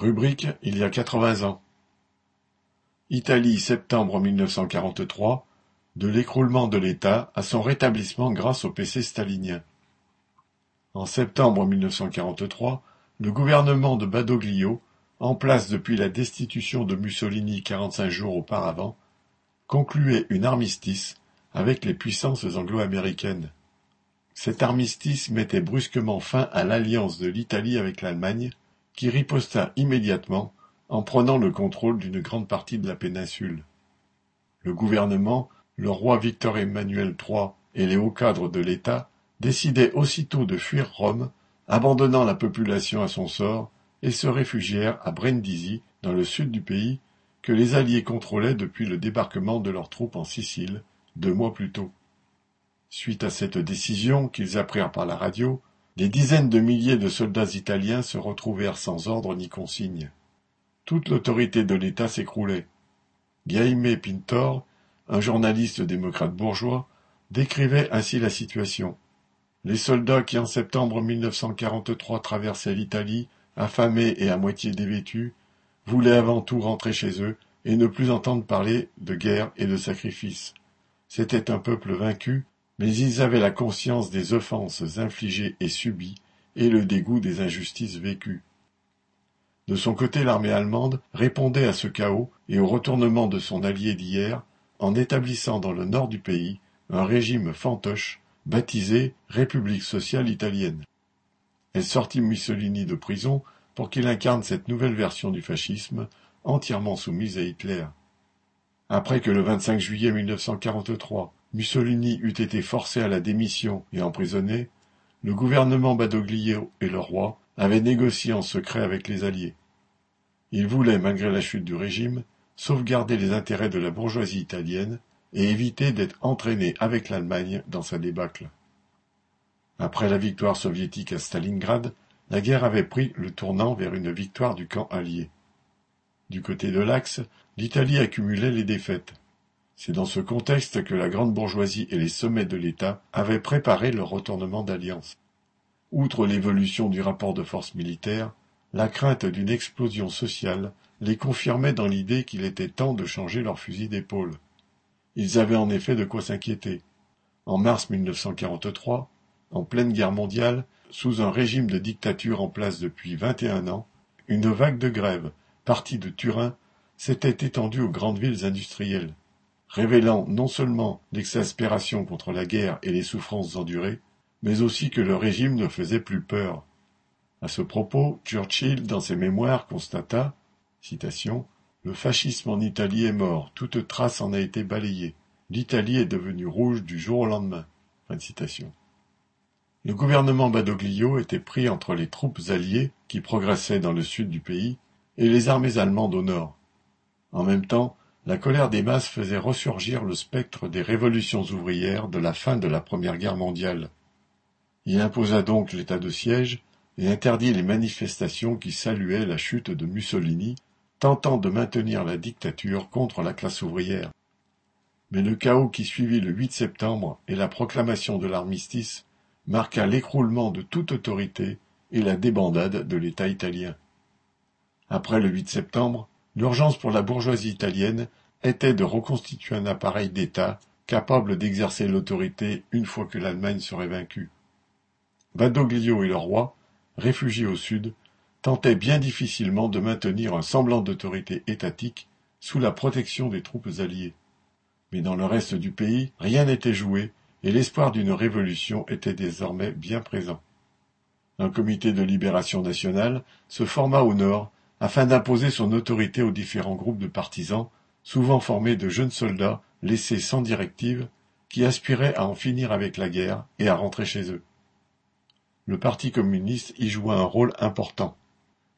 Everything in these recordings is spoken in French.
Rubrique il y a quatre-vingts ans. Italie septembre mille neuf cent quarante-trois, de l'écroulement de l'État à son rétablissement grâce au PC stalinien. En septembre mille neuf cent quarante-trois, le gouvernement de Badoglio, en place depuis la destitution de Mussolini quarante-cinq jours auparavant, concluait une armistice avec les puissances anglo-américaines. Cet armistice mettait brusquement fin à l'alliance de l'Italie avec l'Allemagne, qui riposta immédiatement en prenant le contrôle d'une grande partie de la péninsule. Le gouvernement, le roi Victor Emmanuel III et les hauts cadres de l'État décidaient aussitôt de fuir Rome, abandonnant la population à son sort, et se réfugièrent à Brindisi, dans le sud du pays, que les Alliés contrôlaient depuis le débarquement de leurs troupes en Sicile, deux mois plus tôt. Suite à cette décision qu'ils apprirent par la radio, des dizaines de milliers de soldats italiens se retrouvèrent sans ordre ni consigne. Toute l'autorité de l'État s'écroulait. Jaime Pintor, un journaliste démocrate bourgeois, décrivait ainsi la situation. Les soldats qui en septembre 1943 traversaient l'Italie, affamés et à moitié dévêtus, voulaient avant tout rentrer chez eux et ne plus entendre parler de guerre et de sacrifice. C'était un peuple vaincu, mais ils avaient la conscience des offenses infligées et subies et le dégoût des injustices vécues. De son côté l'armée allemande répondait à ce chaos et au retournement de son allié d'hier en établissant dans le nord du pays un régime fantoche baptisé République sociale italienne. Elle sortit Mussolini de prison pour qu'il incarne cette nouvelle version du fascisme entièrement soumise à Hitler. Après que le 25 juillet 1943, Mussolini eût été forcé à la démission et emprisonné, le gouvernement Badoglio et le roi avaient négocié en secret avec les Alliés. Il voulait, malgré la chute du régime, sauvegarder les intérêts de la bourgeoisie italienne et éviter d'être entraîné avec l'Allemagne dans sa débâcle. Après la victoire soviétique à Stalingrad, la guerre avait pris le tournant vers une victoire du camp allié. Du côté de l'Axe, l'Italie accumulait les défaites. C'est dans ce contexte que la grande bourgeoisie et les sommets de l'État avaient préparé le retournement d'alliance. Outre l'évolution du rapport de force militaire, la crainte d'une explosion sociale les confirmait dans l'idée qu'il était temps de changer leur fusil d'épaule. Ils avaient en effet de quoi s'inquiéter. En mars 1943, en pleine guerre mondiale, sous un régime de dictature en place depuis vingt et un ans, une vague de grève, partie de Turin, s'était étendue aux grandes villes industrielles, révélant non seulement l'exaspération contre la guerre et les souffrances endurées, mais aussi que le régime ne faisait plus peur. À ce propos, Churchill, dans ses mémoires, constata Le fascisme en Italie est mort, toute trace en a été balayée. L'Italie est devenue rouge du jour au lendemain. Le gouvernement Badoglio était pris entre les troupes alliées qui progressaient dans le sud du pays et les armées allemandes au nord. En même temps, la colère des masses faisait ressurgir le spectre des révolutions ouvrières de la fin de la Première Guerre mondiale. Il imposa donc l'état de siège et interdit les manifestations qui saluaient la chute de Mussolini, tentant de maintenir la dictature contre la classe ouvrière. Mais le chaos qui suivit le 8 septembre et la proclamation de l'armistice marqua l'écroulement de toute autorité et la débandade de l'État italien. Après le 8 septembre, l'urgence pour la bourgeoisie italienne était de reconstituer un appareil d'État capable d'exercer l'autorité une fois que l'Allemagne serait vaincue. Badoglio et le roi réfugiés au sud, tentaient bien difficilement de maintenir un semblant d'autorité étatique sous la protection des troupes alliées. Mais dans le reste du pays, rien n'était joué et l'espoir d'une révolution était désormais bien présent. Un comité de libération nationale se forma au nord afin d'imposer son autorité aux différents groupes de partisans, souvent formés de jeunes soldats laissés sans directive, qui aspiraient à en finir avec la guerre et à rentrer chez eux le Parti communiste y joua un rôle important.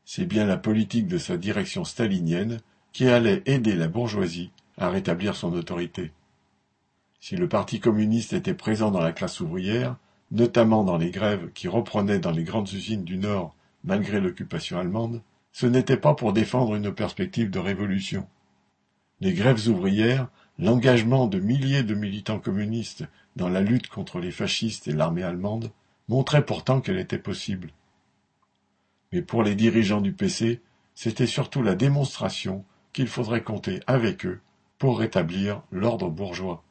C'est bien la politique de sa direction stalinienne qui allait aider la bourgeoisie à rétablir son autorité. Si le Parti communiste était présent dans la classe ouvrière, notamment dans les grèves qui reprenaient dans les grandes usines du Nord malgré l'occupation allemande, ce n'était pas pour défendre une perspective de révolution. Les grèves ouvrières, l'engagement de milliers de militants communistes dans la lutte contre les fascistes et l'armée allemande montrait pourtant qu'elle était possible. Mais pour les dirigeants du PC, c'était surtout la démonstration qu'il faudrait compter avec eux pour rétablir l'ordre bourgeois.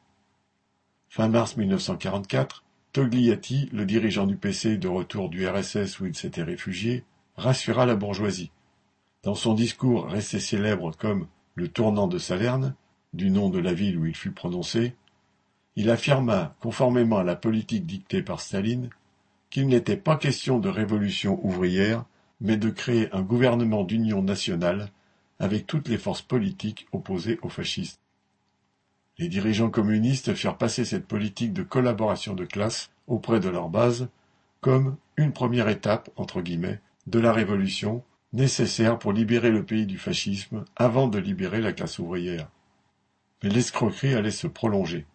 Fin mars 1944, Togliatti, le dirigeant du PC de retour du RSS où il s'était réfugié, rassura la bourgeoisie. Dans son discours resté célèbre comme le tournant de Salerne, du nom de la ville où il fut prononcé, il affirma, conformément à la politique dictée par Staline, qu'il n'était pas question de révolution ouvrière, mais de créer un gouvernement d'union nationale avec toutes les forces politiques opposées aux fascistes. Les dirigeants communistes firent passer cette politique de collaboration de classe auprès de leur base comme une première étape, entre guillemets, de la révolution nécessaire pour libérer le pays du fascisme avant de libérer la classe ouvrière. Mais l'escroquerie allait se prolonger.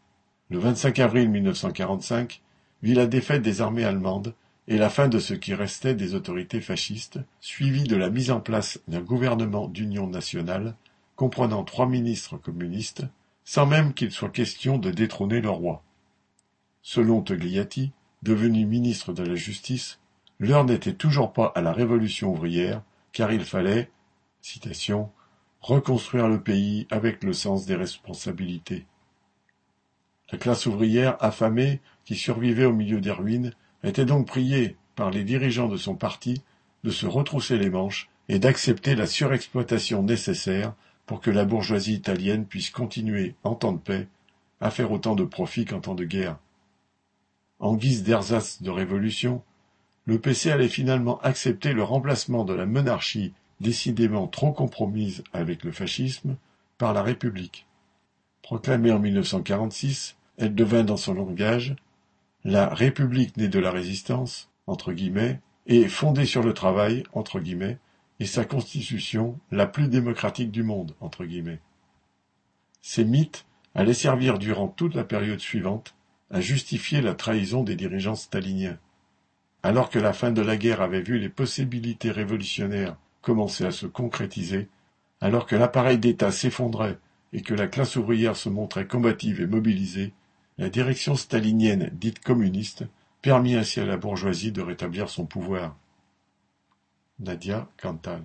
Le 25 avril 1945 vit la défaite des armées allemandes et la fin de ce qui restait des autorités fascistes, suivie de la mise en place d'un gouvernement d'union nationale comprenant trois ministres communistes, sans même qu'il soit question de détrôner le roi. Selon Togliatti, devenu ministre de la Justice, l'heure n'était toujours pas à la révolution ouvrière, car il fallait, citation, reconstruire le pays avec le sens des responsabilités. La classe ouvrière affamée, qui survivait au milieu des ruines, était donc priée par les dirigeants de son parti de se retrousser les manches et d'accepter la surexploitation nécessaire pour que la bourgeoisie italienne puisse continuer, en temps de paix, à faire autant de profit qu'en temps de guerre. En guise d'ersatz de révolution, le PC allait finalement accepter le remplacement de la monarchie décidément trop compromise avec le fascisme par la République. Proclamée en 1946, elle devint dans son langage la République née de la résistance, entre guillemets, et fondée sur le travail, entre guillemets, et sa constitution la plus démocratique du monde, entre guillemets. Ces mythes allaient servir durant toute la période suivante à justifier la trahison des dirigeants staliniens. Alors que la fin de la guerre avait vu les possibilités révolutionnaires commencer à se concrétiser, alors que l'appareil d'État s'effondrait et que la classe ouvrière se montrait combative et mobilisée, la direction stalinienne dite communiste permit ainsi à la bourgeoisie de rétablir son pouvoir. Nadia Cantal